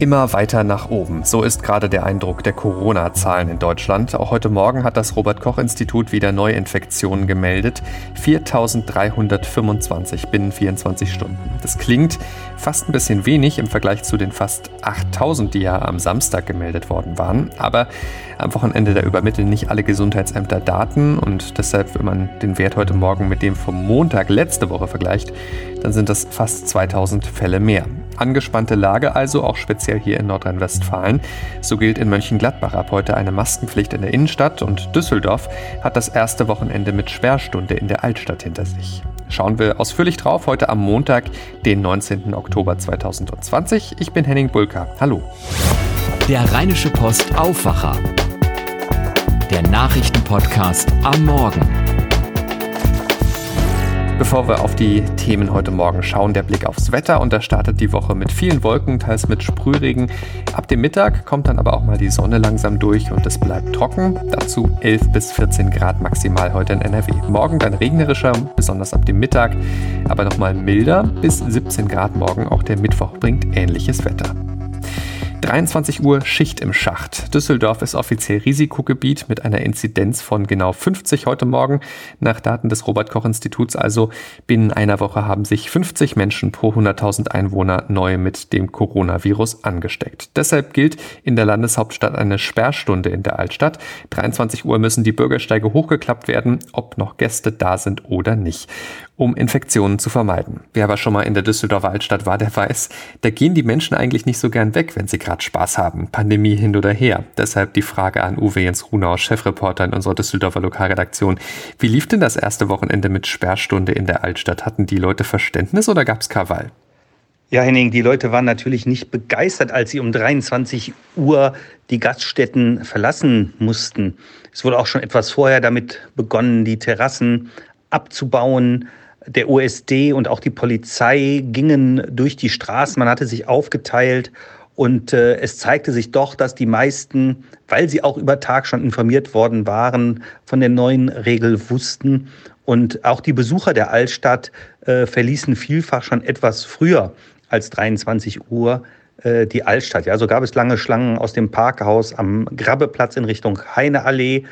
Immer weiter nach oben. So ist gerade der Eindruck der Corona-Zahlen in Deutschland. Auch heute Morgen hat das Robert-Koch-Institut wieder Neuinfektionen gemeldet. 4.325 binnen 24 Stunden. Das klingt fast ein bisschen wenig im Vergleich zu den fast 8.000, die ja am Samstag gemeldet worden waren. Aber am Wochenende da übermitteln nicht alle Gesundheitsämter Daten und deshalb, wenn man den Wert heute Morgen mit dem vom Montag letzte Woche vergleicht, dann sind das fast 2000 Fälle mehr. Angespannte Lage also, auch speziell hier in Nordrhein-Westfalen. So gilt in Mönchengladbach ab heute eine Maskenpflicht in der Innenstadt und Düsseldorf hat das erste Wochenende mit Sperrstunde in der Altstadt hinter sich. Schauen wir ausführlich drauf heute am Montag, den 19. Oktober 2020. Ich bin Henning Bulka. Hallo. Der Rheinische Post Aufwacher. Der Nachrichtenpodcast am Morgen. Bevor wir auf die Themen heute Morgen schauen, der Blick aufs Wetter und da startet die Woche mit vielen Wolken, teils mit Sprühregen. Ab dem Mittag kommt dann aber auch mal die Sonne langsam durch und es bleibt trocken. Dazu 11 bis 14 Grad maximal heute in NRW. Morgen dann regnerischer, besonders ab dem Mittag, aber nochmal milder bis 17 Grad morgen. Auch der Mittwoch bringt ähnliches Wetter. 23 Uhr Schicht im Schacht. Düsseldorf ist offiziell Risikogebiet mit einer Inzidenz von genau 50 heute Morgen. Nach Daten des Robert Koch Instituts also binnen einer Woche haben sich 50 Menschen pro 100.000 Einwohner neu mit dem Coronavirus angesteckt. Deshalb gilt in der Landeshauptstadt eine Sperrstunde in der Altstadt. 23 Uhr müssen die Bürgersteige hochgeklappt werden, ob noch Gäste da sind oder nicht um Infektionen zu vermeiden. Wer aber schon mal in der Düsseldorfer Altstadt war, der weiß, da gehen die Menschen eigentlich nicht so gern weg, wenn sie gerade Spaß haben, Pandemie hin oder her. Deshalb die Frage an Uwe Jens Runau, Chefreporter in unserer Düsseldorfer Lokalredaktion. Wie lief denn das erste Wochenende mit Sperrstunde in der Altstadt? Hatten die Leute Verständnis oder gab's Krawall? Ja, Henning, die Leute waren natürlich nicht begeistert, als sie um 23 Uhr die Gaststätten verlassen mussten. Es wurde auch schon etwas vorher damit begonnen, die Terrassen abzubauen, der OSD und auch die Polizei gingen durch die Straßen. Man hatte sich aufgeteilt und äh, es zeigte sich doch, dass die meisten, weil sie auch über Tag schon informiert worden waren, von der neuen Regel wussten. Und auch die Besucher der Altstadt äh, verließen vielfach schon etwas früher als 23 Uhr äh, die Altstadt. Ja, so gab es lange Schlangen aus dem Parkhaus am Grabbeplatz in Richtung Heineallee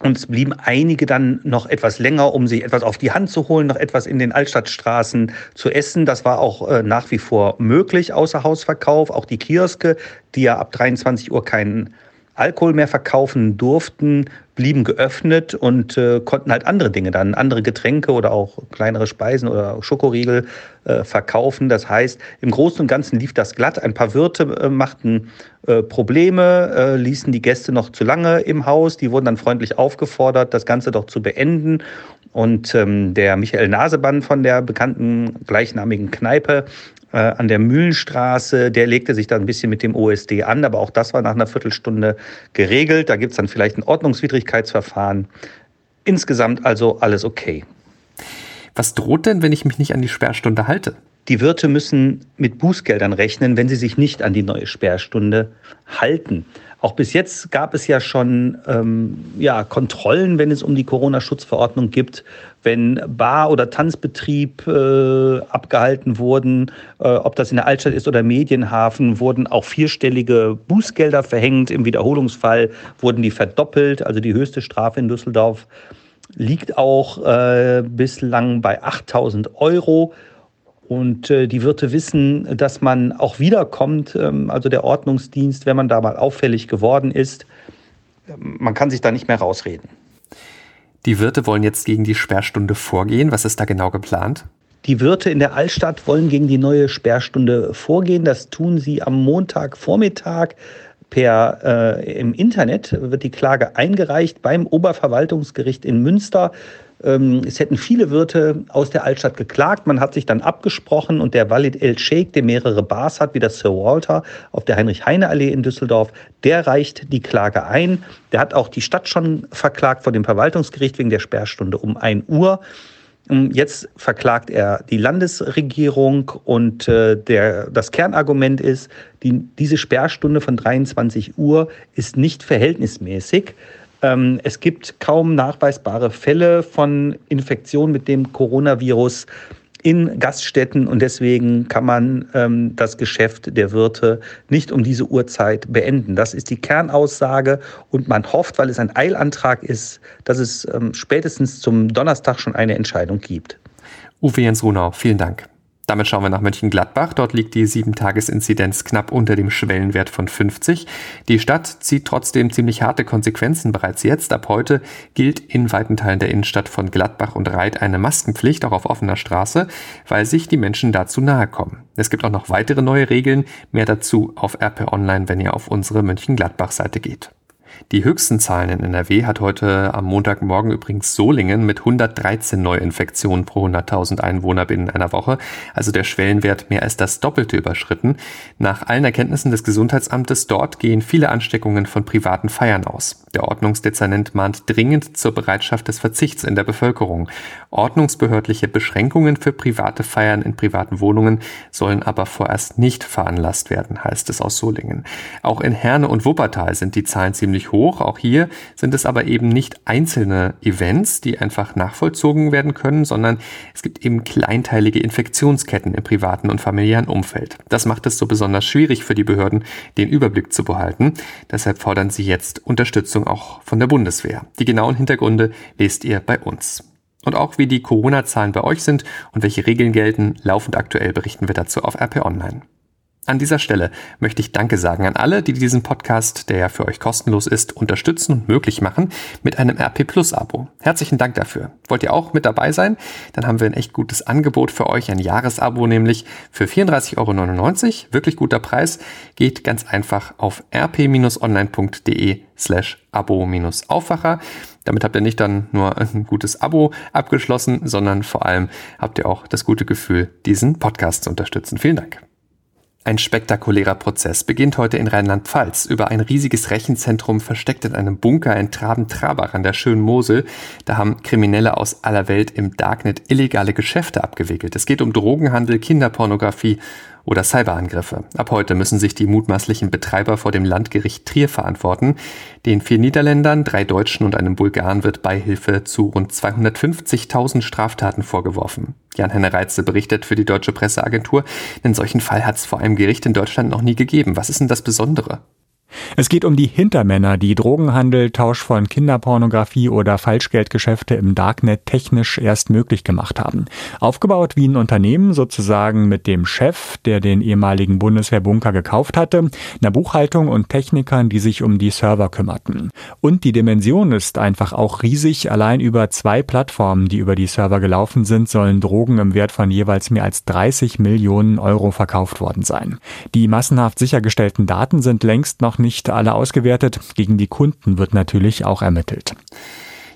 und es blieben einige dann noch etwas länger, um sich etwas auf die Hand zu holen, noch etwas in den Altstadtstraßen zu essen. Das war auch äh, nach wie vor möglich, außer Hausverkauf. Auch die Kioske, die ja ab 23 Uhr keinen Alkohol mehr verkaufen durften, blieben geöffnet und äh, konnten halt andere Dinge dann, andere Getränke oder auch kleinere Speisen oder Schokoriegel äh, verkaufen. Das heißt, im Großen und Ganzen lief das glatt. Ein paar Wirte äh, machten äh, Probleme, äh, ließen die Gäste noch zu lange im Haus. Die wurden dann freundlich aufgefordert, das Ganze doch zu beenden. Und ähm, der Michael Nasebann von der bekannten gleichnamigen Kneipe äh, an der Mühlenstraße, der legte sich dann ein bisschen mit dem OSD an, aber auch das war nach einer Viertelstunde geregelt. Da gibt es dann vielleicht ein Ordnungswidrigkeitsverfahren. Insgesamt also alles okay. Was droht denn, wenn ich mich nicht an die Sperrstunde halte? Die Wirte müssen mit Bußgeldern rechnen, wenn sie sich nicht an die neue Sperrstunde halten. Auch bis jetzt gab es ja schon ähm, ja, Kontrollen, wenn es um die Corona-Schutzverordnung gibt, wenn Bar- oder Tanzbetrieb äh, abgehalten wurden, äh, ob das in der Altstadt ist oder Medienhafen, wurden auch vierstellige Bußgelder verhängt. Im Wiederholungsfall wurden die verdoppelt. Also die höchste Strafe in Düsseldorf liegt auch äh, bislang bei 8000 Euro. Und äh, die Wirte wissen, dass man auch wiederkommt, ähm, also der Ordnungsdienst, wenn man da mal auffällig geworden ist. Man kann sich da nicht mehr rausreden. Die Wirte wollen jetzt gegen die Sperrstunde vorgehen. Was ist da genau geplant? Die Wirte in der Altstadt wollen gegen die neue Sperrstunde vorgehen. Das tun sie am Montagvormittag per äh, im Internet wird die Klage eingereicht beim Oberverwaltungsgericht in Münster. Ähm, es hätten viele Wirte aus der Altstadt geklagt. Man hat sich dann abgesprochen und der Walid El Sheikh, der mehrere Bars hat, wie das Sir Walter auf der Heinrich-Heine-Allee in Düsseldorf, der reicht die Klage ein. Der hat auch die Stadt schon verklagt vor dem Verwaltungsgericht wegen der Sperrstunde um 1 Uhr. Ähm, jetzt verklagt er die Landesregierung und äh, der, das Kernargument ist, die, diese Sperrstunde von 23 Uhr ist nicht verhältnismäßig. Ähm, es gibt kaum nachweisbare Fälle von Infektion mit dem Coronavirus in Gaststätten und deswegen kann man ähm, das Geschäft der Wirte nicht um diese Uhrzeit beenden. Das ist die Kernaussage und man hofft, weil es ein Eilantrag ist, dass es ähm, spätestens zum Donnerstag schon eine Entscheidung gibt. Uwe Jens Runau, vielen Dank. Damit schauen wir nach Mönchengladbach. Dort liegt die 7-Tages-Inzidenz knapp unter dem Schwellenwert von 50. Die Stadt zieht trotzdem ziemlich harte Konsequenzen bereits jetzt. Ab heute gilt in weiten Teilen der Innenstadt von Gladbach und Reit eine Maskenpflicht, auch auf offener Straße, weil sich die Menschen dazu nahe kommen. Es gibt auch noch weitere neue Regeln. Mehr dazu auf RP Online, wenn ihr auf unsere Mönchengladbach-Seite geht. Die höchsten Zahlen in NRW hat heute am Montagmorgen übrigens Solingen mit 113 Neuinfektionen pro 100.000 Einwohner binnen einer Woche, also der Schwellenwert mehr als das Doppelte überschritten. Nach allen Erkenntnissen des Gesundheitsamtes dort gehen viele Ansteckungen von privaten Feiern aus. Der Ordnungsdezernent mahnt dringend zur Bereitschaft des Verzichts in der Bevölkerung. Ordnungsbehördliche Beschränkungen für private Feiern in privaten Wohnungen sollen aber vorerst nicht veranlasst werden, heißt es aus Solingen. Auch in Herne und Wuppertal sind die Zahlen ziemlich hoch. Auch hier sind es aber eben nicht einzelne Events, die einfach nachvollzogen werden können, sondern es gibt eben kleinteilige Infektionsketten im privaten und familiären Umfeld. Das macht es so besonders schwierig für die Behörden, den Überblick zu behalten. Deshalb fordern sie jetzt Unterstützung auch von der Bundeswehr. Die genauen Hintergründe lest ihr bei uns. Und auch wie die Corona-Zahlen bei euch sind und welche Regeln gelten, laufend aktuell berichten wir dazu auf RP Online. An dieser Stelle möchte ich Danke sagen an alle, die diesen Podcast, der ja für euch kostenlos ist, unterstützen und möglich machen mit einem RP Plus Abo. Herzlichen Dank dafür. Wollt ihr auch mit dabei sein? Dann haben wir ein echt gutes Angebot für euch, ein Jahresabo nämlich für 34,99 Euro. Wirklich guter Preis. Geht ganz einfach auf rp-online.de slash abo-aufwacher. Damit habt ihr nicht dann nur ein gutes Abo abgeschlossen, sondern vor allem habt ihr auch das gute Gefühl, diesen Podcast zu unterstützen. Vielen Dank. Ein spektakulärer Prozess beginnt heute in Rheinland-Pfalz über ein riesiges Rechenzentrum versteckt in einem Bunker in Traben-Trabach an der schönen Mosel. Da haben Kriminelle aus aller Welt im Darknet illegale Geschäfte abgewickelt. Es geht um Drogenhandel, Kinderpornografie oder Cyberangriffe. Ab heute müssen sich die mutmaßlichen Betreiber vor dem Landgericht Trier verantworten. Den vier Niederländern, drei Deutschen und einem Bulgaren wird Beihilfe zu rund 250.000 Straftaten vorgeworfen. Jan-Henne Reitze berichtet für die Deutsche Presseagentur, einen solchen Fall hat es vor einem Gericht in Deutschland noch nie gegeben. Was ist denn das Besondere? Es geht um die Hintermänner, die Drogenhandel, Tausch von Kinderpornografie oder Falschgeldgeschäfte im Darknet technisch erst möglich gemacht haben. Aufgebaut wie ein Unternehmen, sozusagen mit dem Chef, der den ehemaligen Bundeswehrbunker gekauft hatte, einer Buchhaltung und Technikern, die sich um die Server kümmerten. Und die Dimension ist einfach auch riesig. Allein über zwei Plattformen, die über die Server gelaufen sind, sollen Drogen im Wert von jeweils mehr als 30 Millionen Euro verkauft worden sein. Die massenhaft sichergestellten Daten sind längst noch nicht alle ausgewertet. Gegen die Kunden wird natürlich auch ermittelt.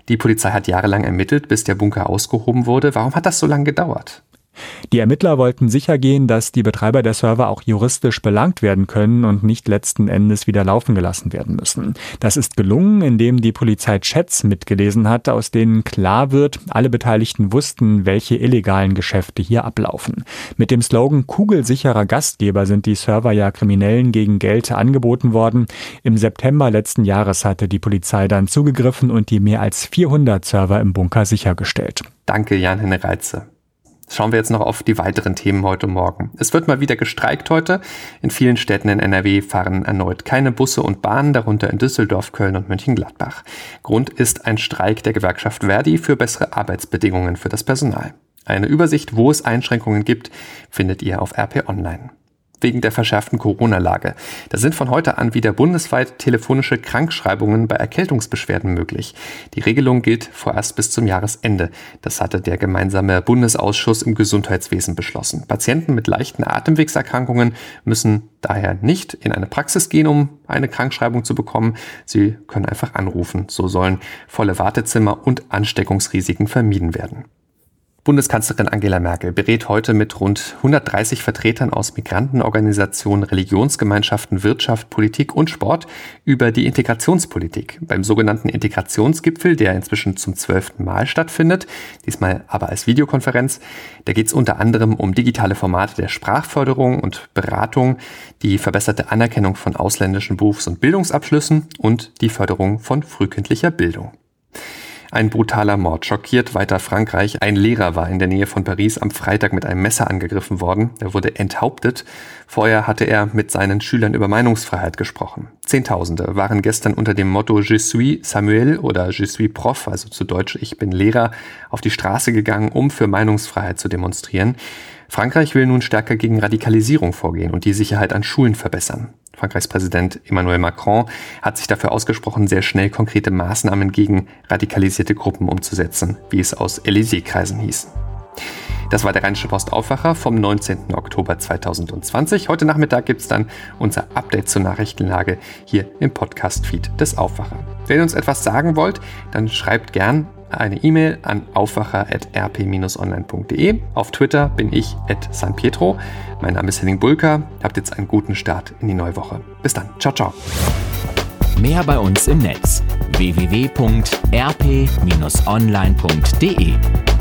Die Polizei hat jahrelang ermittelt, bis der Bunker ausgehoben wurde. Warum hat das so lange gedauert? Die Ermittler wollten sichergehen, dass die Betreiber der Server auch juristisch belangt werden können und nicht letzten Endes wieder laufen gelassen werden müssen. Das ist gelungen, indem die Polizei Chats mitgelesen hat, aus denen klar wird, alle Beteiligten wussten, welche illegalen Geschäfte hier ablaufen. Mit dem Slogan Kugelsicherer Gastgeber sind die Server ja Kriminellen gegen Geld angeboten worden. Im September letzten Jahres hatte die Polizei dann zugegriffen und die mehr als 400 Server im Bunker sichergestellt. Danke, Jan-Henne Reitze. Schauen wir jetzt noch auf die weiteren Themen heute Morgen. Es wird mal wieder gestreikt heute. In vielen Städten in NRW fahren erneut keine Busse und Bahnen, darunter in Düsseldorf, Köln und Mönchengladbach. Grund ist ein Streik der Gewerkschaft Verdi für bessere Arbeitsbedingungen für das Personal. Eine Übersicht, wo es Einschränkungen gibt, findet ihr auf RP Online wegen der verschärften Corona-Lage. Da sind von heute an wieder bundesweit telefonische Krankschreibungen bei Erkältungsbeschwerden möglich. Die Regelung gilt vorerst bis zum Jahresende. Das hatte der gemeinsame Bundesausschuss im Gesundheitswesen beschlossen. Patienten mit leichten Atemwegserkrankungen müssen daher nicht in eine Praxis gehen, um eine Krankschreibung zu bekommen. Sie können einfach anrufen. So sollen volle Wartezimmer und Ansteckungsrisiken vermieden werden. Bundeskanzlerin Angela Merkel berät heute mit rund 130 Vertretern aus Migrantenorganisationen, Religionsgemeinschaften, Wirtschaft, Politik und Sport über die Integrationspolitik. Beim sogenannten Integrationsgipfel, der inzwischen zum zwölften Mal stattfindet, diesmal aber als Videokonferenz, da geht es unter anderem um digitale Formate der Sprachförderung und Beratung, die verbesserte Anerkennung von ausländischen Berufs- und Bildungsabschlüssen und die Förderung von frühkindlicher Bildung. Ein brutaler Mord schockiert weiter Frankreich. Ein Lehrer war in der Nähe von Paris am Freitag mit einem Messer angegriffen worden. Er wurde enthauptet. Vorher hatte er mit seinen Schülern über Meinungsfreiheit gesprochen. Zehntausende waren gestern unter dem Motto Je suis Samuel oder Je suis Prof, also zu Deutsch Ich bin Lehrer, auf die Straße gegangen, um für Meinungsfreiheit zu demonstrieren. Frankreich will nun stärker gegen Radikalisierung vorgehen und die Sicherheit an Schulen verbessern. Frankreichs Präsident Emmanuel Macron hat sich dafür ausgesprochen, sehr schnell konkrete Maßnahmen gegen radikalisierte Gruppen umzusetzen, wie es aus Élysée-Kreisen hieß. Das war der Rheinische Post Aufwacher vom 19. Oktober 2020. Heute Nachmittag gibt es dann unser Update zur Nachrichtenlage hier im Podcast-Feed des Aufwacher. Wenn ihr uns etwas sagen wollt, dann schreibt gern eine E-Mail an aufwacher.rp-online.de. Auf Twitter bin ich at San Pietro. Mein Name ist Henning Bulka. Habt jetzt einen guten Start in die neue Woche. Bis dann. Ciao, ciao. Mehr bei uns im Netz www.rp-online.de